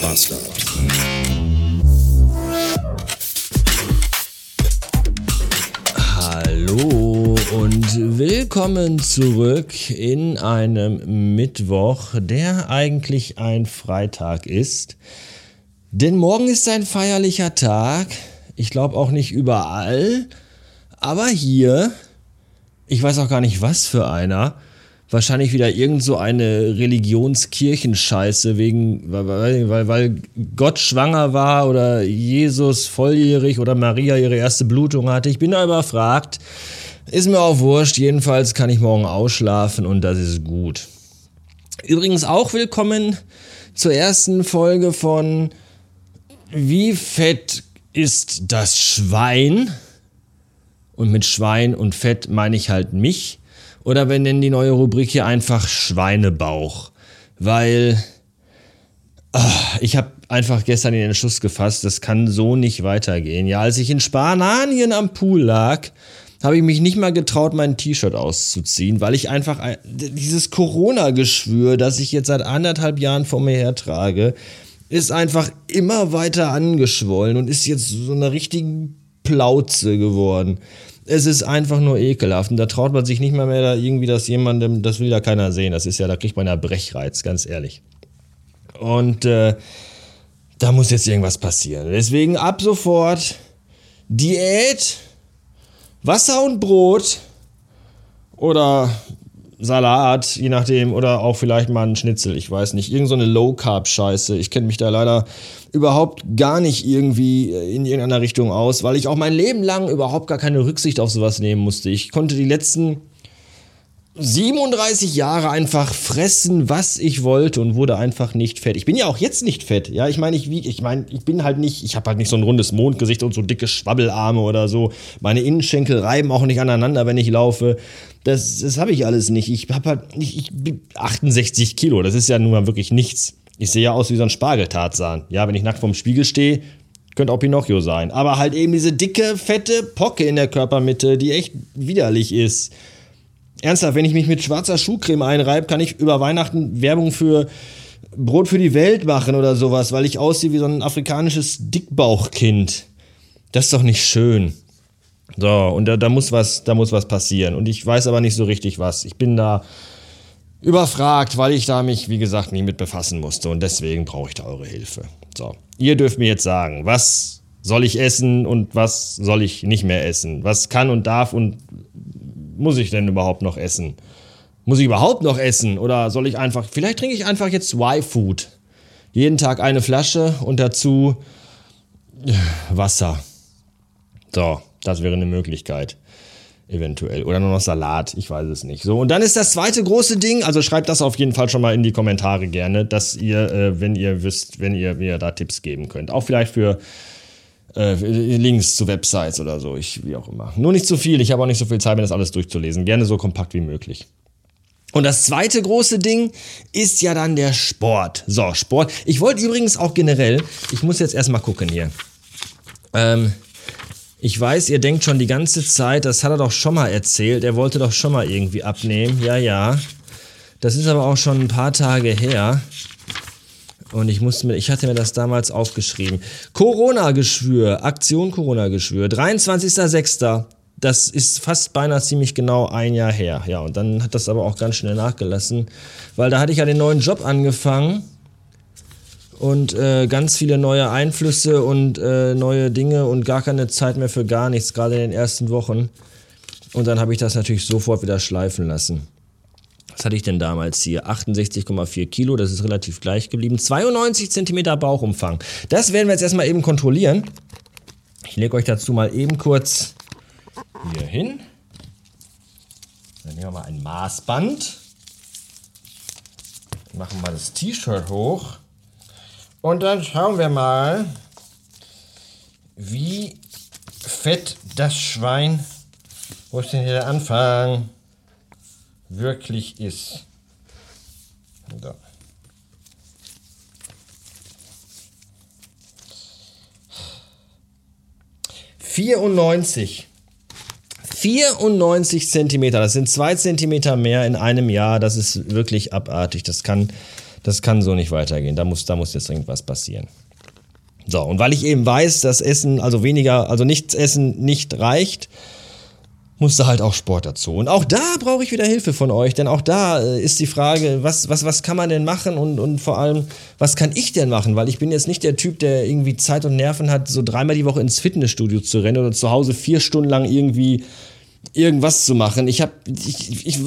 Bastard. Hallo und willkommen zurück in einem Mittwoch, der eigentlich ein Freitag ist. Denn morgen ist ein feierlicher Tag. Ich glaube auch nicht überall, aber hier, ich weiß auch gar nicht was für einer wahrscheinlich wieder irgend so eine Religionskirchenscheiße wegen, weil, weil, weil Gott schwanger war oder Jesus volljährig oder Maria ihre erste Blutung hatte. Ich bin da überfragt. Ist mir auch wurscht. Jedenfalls kann ich morgen ausschlafen und das ist gut. Übrigens auch willkommen zur ersten Folge von Wie fett ist das Schwein? Und mit Schwein und Fett meine ich halt mich. Oder wir nennen die neue Rubrik hier einfach Schweinebauch. Weil ach, ich habe einfach gestern den Entschluss gefasst, das kann so nicht weitergehen. Ja, als ich in Spanien am Pool lag, habe ich mich nicht mal getraut, mein T-Shirt auszuziehen, weil ich einfach dieses Corona-Geschwür, das ich jetzt seit anderthalb Jahren vor mir hertrage, ist einfach immer weiter angeschwollen und ist jetzt so eine richtige Plauze geworden. Es ist einfach nur ekelhaft. Und da traut man sich nicht mal mehr da irgendwie, dass jemandem, das will ja keiner sehen. Das ist ja, da kriegt man ja Brechreiz, ganz ehrlich. Und äh, da muss jetzt irgendwas passieren. Deswegen ab sofort Diät, Wasser und Brot oder Salat, je nachdem, oder auch vielleicht mal ein Schnitzel, ich weiß nicht. Irgend so eine Low-Carb-Scheiße. Ich kenne mich da leider überhaupt gar nicht irgendwie in irgendeiner Richtung aus, weil ich auch mein Leben lang überhaupt gar keine Rücksicht auf sowas nehmen musste. Ich konnte die letzten 37 Jahre einfach fressen, was ich wollte und wurde einfach nicht fett. Ich bin ja auch jetzt nicht fett. Ja, ich meine, ich, ich meine, ich bin halt nicht, ich habe halt nicht so ein rundes Mondgesicht und so dicke Schwabbelarme oder so. Meine Innenschenkel reiben auch nicht aneinander, wenn ich laufe. Das, das habe ich alles nicht. Ich habe halt, ich, ich bin 68 Kilo. Das ist ja nun mal wirklich nichts. Ich sehe ja aus wie so ein Spargeltarzan. Ja, wenn ich nackt vorm Spiegel stehe, könnte auch Pinocchio sein. Aber halt eben diese dicke, fette Pocke in der Körpermitte, die echt widerlich ist. Ernsthaft, wenn ich mich mit schwarzer Schuhcreme einreibe, kann ich über Weihnachten Werbung für Brot für die Welt machen oder sowas, weil ich aussehe wie so ein afrikanisches Dickbauchkind. Das ist doch nicht schön. So, und da, da, muss was, da muss was passieren. Und ich weiß aber nicht so richtig was. Ich bin da überfragt, weil ich da mich, wie gesagt, nie mit befassen musste. Und deswegen brauche ich da eure Hilfe. So, ihr dürft mir jetzt sagen, was soll ich essen und was soll ich nicht mehr essen? Was kann und darf und muss ich denn überhaupt noch essen? Muss ich überhaupt noch essen? Oder soll ich einfach, vielleicht trinke ich einfach jetzt Y-Food. Jeden Tag eine Flasche und dazu Wasser. So, das wäre eine Möglichkeit. Eventuell. Oder nur noch Salat, ich weiß es nicht. So, und dann ist das zweite große Ding, also schreibt das auf jeden Fall schon mal in die Kommentare gerne, dass ihr, äh, wenn ihr wisst, wenn ihr mir da Tipps geben könnt. Auch vielleicht für äh, Links zu Websites oder so, ich, wie auch immer. Nur nicht zu viel, ich habe auch nicht so viel Zeit, mir das alles durchzulesen. Gerne so kompakt wie möglich. Und das zweite große Ding ist ja dann der Sport. So, Sport. Ich wollte übrigens auch generell, ich muss jetzt erstmal gucken hier. Ähm, ich weiß, ihr denkt schon die ganze Zeit, das hat er doch schon mal erzählt, er wollte doch schon mal irgendwie abnehmen. Ja, ja. Das ist aber auch schon ein paar Tage her. Und ich musste mir, ich hatte mir das damals aufgeschrieben. Corona-Geschwür, Aktion Corona-Geschwür, 23.06. Das ist fast beinahe ziemlich genau ein Jahr her. Ja, und dann hat das aber auch ganz schnell nachgelassen, weil da hatte ich ja den neuen Job angefangen und äh, ganz viele neue Einflüsse und äh, neue Dinge und gar keine Zeit mehr für gar nichts, gerade in den ersten Wochen. Und dann habe ich das natürlich sofort wieder schleifen lassen. Was hatte ich denn damals hier? 68,4 Kilo, das ist relativ gleich geblieben. 92 Zentimeter Bauchumfang. Das werden wir jetzt erstmal eben kontrollieren. Ich lege euch dazu mal eben kurz hier hin. Dann nehmen wir mal ein Maßband. Machen mal das T-Shirt hoch. Und dann schauen wir mal, wie fett das Schwein, wo ist denn hier der Anfang? Wirklich ist. So. Vierundneunzig. 94 Zentimeter, das sind zwei Zentimeter mehr in einem Jahr. Das ist wirklich abartig. Das kann, Das kann so nicht weitergehen. Da muss, da muss jetzt irgendwas passieren. So, und weil ich eben weiß, dass Essen, also weniger, also nichts essen nicht reicht, musste halt auch Sport dazu. Und auch da brauche ich wieder Hilfe von euch, denn auch da äh, ist die Frage, was, was, was kann man denn machen und, und vor allem, was kann ich denn machen? Weil ich bin jetzt nicht der Typ, der irgendwie Zeit und Nerven hat, so dreimal die Woche ins Fitnessstudio zu rennen oder zu Hause vier Stunden lang irgendwie irgendwas zu machen. Ich habe, ich, ich,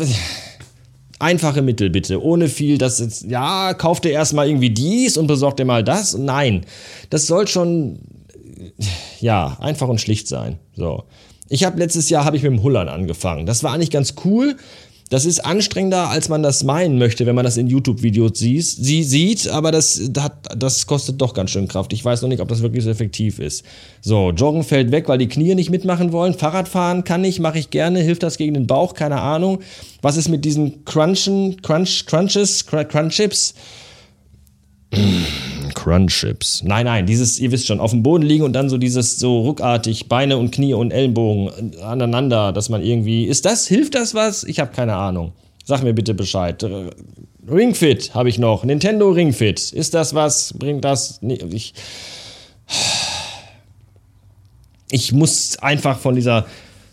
einfache Mittel bitte, ohne viel, das jetzt, ja, kauft ihr erstmal irgendwie dies und besorgt ihr mal das. Nein, das soll schon, ja, einfach und schlicht sein. So. Ich habe letztes Jahr habe ich mit dem Hullern angefangen. Das war eigentlich ganz cool. Das ist anstrengender, als man das meinen möchte, wenn man das in YouTube-Videos sieht, sie sieht, aber das, das kostet doch ganz schön Kraft. Ich weiß noch nicht, ob das wirklich so effektiv ist. So, Joggen fällt weg, weil die Knie nicht mitmachen wollen. Fahrradfahren kann ich, mache ich gerne. Hilft das gegen den Bauch? Keine Ahnung. Was ist mit diesen Crunchen, Crunch, Crunches, Crunchips? Crunchips. Nein, nein, dieses, ihr wisst schon, auf dem Boden liegen und dann so dieses so ruckartig Beine und Knie und Ellenbogen aneinander, dass man irgendwie. Ist das, hilft das was? Ich habe keine Ahnung. Sag mir bitte Bescheid. Ringfit habe ich noch. Nintendo Ringfit. Ist das was? Bringt das? Nee, ich. Ich muss einfach von dieser.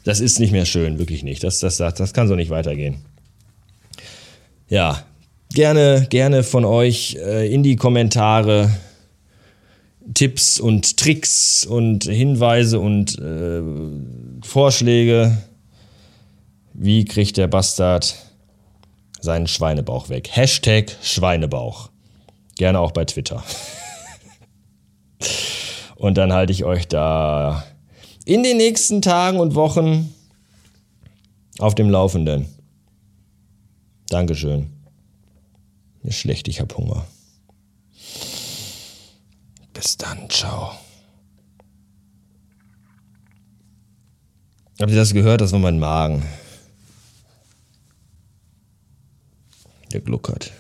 Das ist nicht mehr schön, wirklich nicht. Das, das, das, das kann so nicht weitergehen. Ja, gerne, gerne von euch äh, in die Kommentare Tipps und Tricks und Hinweise und äh, Vorschläge. Wie kriegt der Bastard seinen Schweinebauch weg? Hashtag Schweinebauch. Gerne auch bei Twitter. und dann halte ich euch da in den nächsten Tagen und Wochen auf dem Laufenden. Dankeschön. Mir schlecht, ich hab Hunger. Bis dann, ciao. Habt ihr das gehört? Das war mein Magen. Der gluckert.